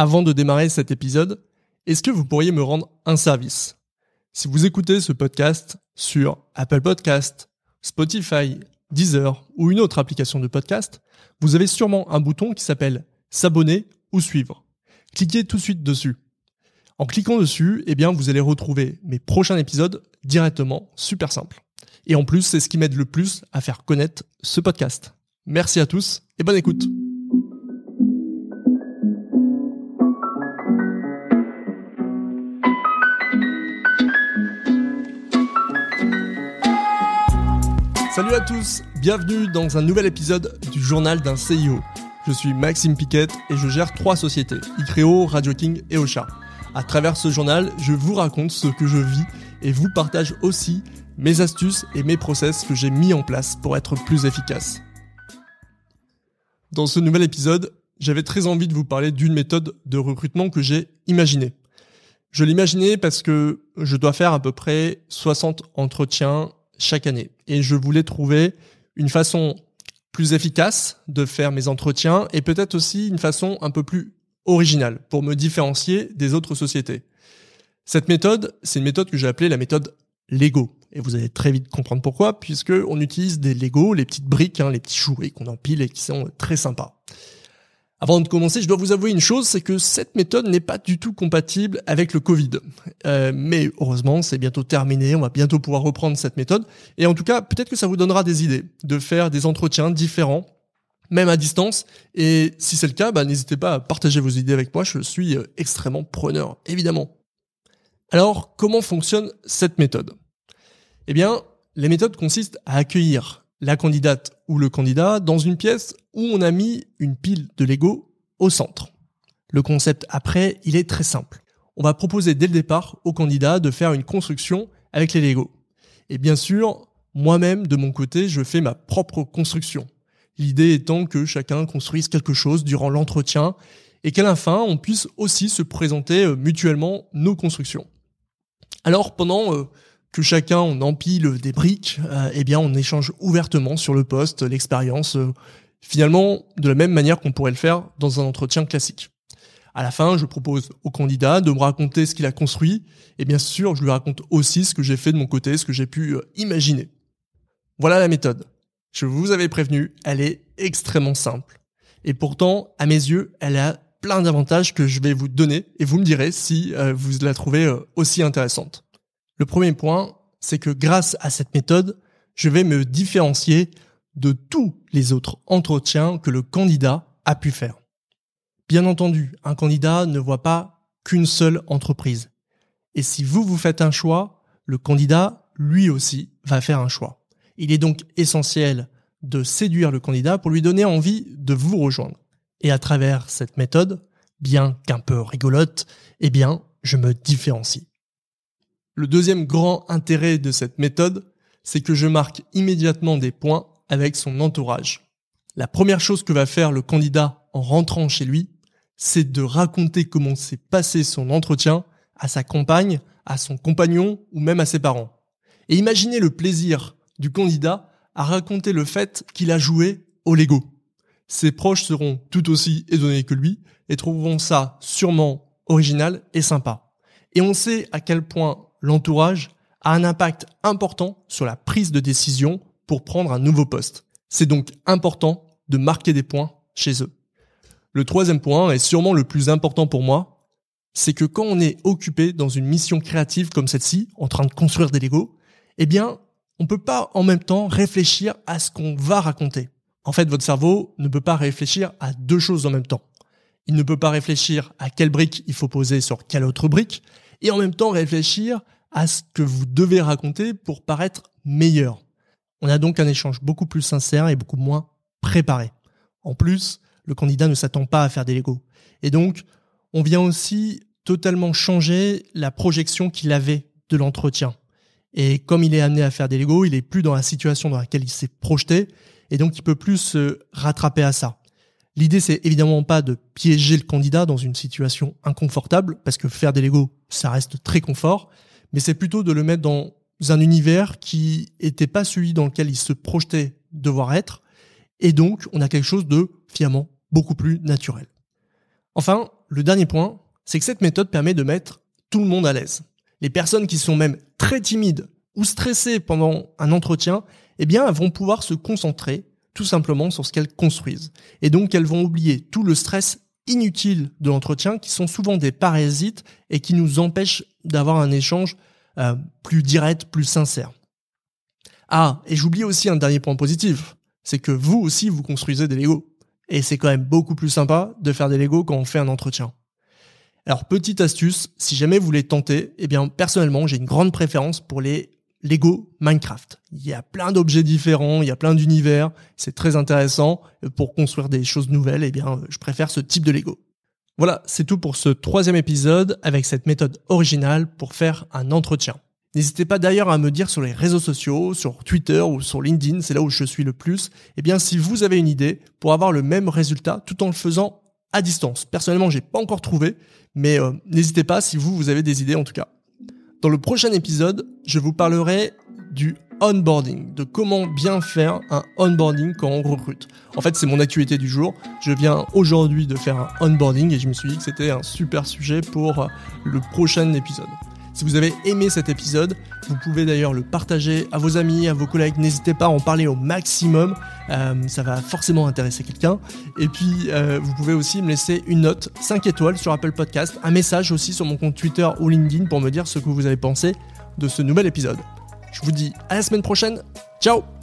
Avant de démarrer cet épisode, est-ce que vous pourriez me rendre un service? Si vous écoutez ce podcast sur Apple Podcast, Spotify, Deezer ou une autre application de podcast, vous avez sûrement un bouton qui s'appelle S'abonner ou suivre. Cliquez tout de suite dessus. En cliquant dessus, eh bien, vous allez retrouver mes prochains épisodes directement, super simple. Et en plus, c'est ce qui m'aide le plus à faire connaître ce podcast. Merci à tous et bonne écoute. Salut à tous, bienvenue dans un nouvel épisode du journal d'un CIO. Je suis Maxime Piquet et je gère trois sociétés, Icreo, Radio King et Ocha. À travers ce journal, je vous raconte ce que je vis et vous partage aussi mes astuces et mes process que j'ai mis en place pour être plus efficace. Dans ce nouvel épisode, j'avais très envie de vous parler d'une méthode de recrutement que j'ai imaginée. Je l'imaginais parce que je dois faire à peu près 60 entretiens chaque année. Et je voulais trouver une façon plus efficace de faire mes entretiens et peut-être aussi une façon un peu plus originale pour me différencier des autres sociétés. Cette méthode, c'est une méthode que j'ai appelée la méthode Lego. Et vous allez très vite comprendre pourquoi, puisque on utilise des Lego, les petites briques, hein, les petits jouets qu'on empile et qui sont très sympas. Avant de commencer, je dois vous avouer une chose, c'est que cette méthode n'est pas du tout compatible avec le Covid. Euh, mais heureusement, c'est bientôt terminé, on va bientôt pouvoir reprendre cette méthode. Et en tout cas, peut-être que ça vous donnera des idées de faire des entretiens différents, même à distance. Et si c'est le cas, bah, n'hésitez pas à partager vos idées avec moi, je suis euh, extrêmement preneur, évidemment. Alors, comment fonctionne cette méthode? Eh bien, les méthodes consistent à accueillir la candidate ou le candidat dans une pièce où on a mis une pile de Lego au centre. Le concept après, il est très simple. On va proposer dès le départ au candidat de faire une construction avec les Lego. Et bien sûr, moi-même, de mon côté, je fais ma propre construction. L'idée étant que chacun construise quelque chose durant l'entretien et qu'à la fin, on puisse aussi se présenter euh, mutuellement nos constructions. Alors pendant euh, que chacun on empile des briques, euh, eh bien on échange ouvertement sur le poste, l'expérience, euh, finalement de la même manière qu'on pourrait le faire dans un entretien classique. À la fin, je propose au candidat de me raconter ce qu'il a construit, et bien sûr, je lui raconte aussi ce que j'ai fait de mon côté, ce que j'ai pu euh, imaginer. Voilà la méthode. Je vous avais prévenu, elle est extrêmement simple. Et pourtant, à mes yeux, elle a plein d'avantages que je vais vous donner, et vous me direz si vous la trouvez aussi intéressante. Le premier point, c'est que grâce à cette méthode, je vais me différencier de tous les autres entretiens que le candidat a pu faire. Bien entendu, un candidat ne voit pas qu'une seule entreprise. Et si vous, vous faites un choix, le candidat, lui aussi, va faire un choix. Il est donc essentiel de séduire le candidat pour lui donner envie de vous rejoindre. Et à travers cette méthode, bien qu'un peu rigolote, eh bien, je me différencie. Le deuxième grand intérêt de cette méthode, c'est que je marque immédiatement des points avec son entourage. La première chose que va faire le candidat en rentrant chez lui, c'est de raconter comment s'est passé son entretien à sa compagne, à son compagnon ou même à ses parents. Et imaginez le plaisir du candidat à raconter le fait qu'il a joué au Lego. Ses proches seront tout aussi étonnés que lui et trouveront ça sûrement original et sympa. Et on sait à quel point l'entourage a un impact important sur la prise de décision pour prendre un nouveau poste. C'est donc important de marquer des points chez eux. Le troisième point, et sûrement le plus important pour moi, c'est que quand on est occupé dans une mission créative comme celle-ci, en train de construire des Legos, eh bien, on peut pas en même temps réfléchir à ce qu'on va raconter. En fait, votre cerveau ne peut pas réfléchir à deux choses en même temps. Il ne peut pas réfléchir à quelle brique il faut poser sur quelle autre brique, et en même temps réfléchir à ce que vous devez raconter pour paraître meilleur. On a donc un échange beaucoup plus sincère et beaucoup moins préparé. En plus, le candidat ne s'attend pas à faire des Legos. Et donc, on vient aussi totalement changer la projection qu'il avait de l'entretien. Et comme il est amené à faire des Legos, il est plus dans la situation dans laquelle il s'est projeté, et donc il peut plus se rattraper à ça. L'idée, c'est évidemment pas de piéger le candidat dans une situation inconfortable, parce que faire des Legos, ça reste très confort, mais c'est plutôt de le mettre dans un univers qui était pas celui dans lequel il se projetait devoir être, et donc on a quelque chose de finalement beaucoup plus naturel. Enfin, le dernier point, c'est que cette méthode permet de mettre tout le monde à l'aise. Les personnes qui sont même très timides ou stressées pendant un entretien, eh bien, elles vont pouvoir se concentrer tout simplement sur ce qu'elles construisent. Et donc, elles vont oublier tout le stress inutile de l'entretien qui sont souvent des parasites et qui nous empêchent d'avoir un échange euh, plus direct, plus sincère. Ah, et j'oublie aussi un dernier point positif, c'est que vous aussi vous construisez des Lego. Et c'est quand même beaucoup plus sympa de faire des Lego quand on fait un entretien. Alors petite astuce, si jamais vous voulez tenter, eh bien personnellement j'ai une grande préférence pour les Lego Minecraft. Il y a plein d'objets différents, il y a plein d'univers, c'est très intéressant. Pour construire des choses nouvelles, eh bien je préfère ce type de Lego. Voilà, c'est tout pour ce troisième épisode avec cette méthode originale pour faire un entretien. N'hésitez pas d'ailleurs à me dire sur les réseaux sociaux, sur Twitter ou sur LinkedIn, c'est là où je suis le plus, eh bien si vous avez une idée pour avoir le même résultat tout en le faisant à distance. Personnellement, j'ai pas encore trouvé, mais euh, n'hésitez pas si vous vous avez des idées en tout cas. Dans le prochain épisode, je vous parlerai du onboarding, de comment bien faire un onboarding quand on recrute. En fait, c'est mon actualité du jour. Je viens aujourd'hui de faire un onboarding et je me suis dit que c'était un super sujet pour le prochain épisode. Si vous avez aimé cet épisode, vous pouvez d'ailleurs le partager à vos amis, à vos collègues. N'hésitez pas à en parler au maximum. Euh, ça va forcément intéresser quelqu'un. Et puis, euh, vous pouvez aussi me laisser une note 5 étoiles sur Apple Podcast, un message aussi sur mon compte Twitter ou LinkedIn pour me dire ce que vous avez pensé de ce nouvel épisode. Je vous dis à la semaine prochaine. Ciao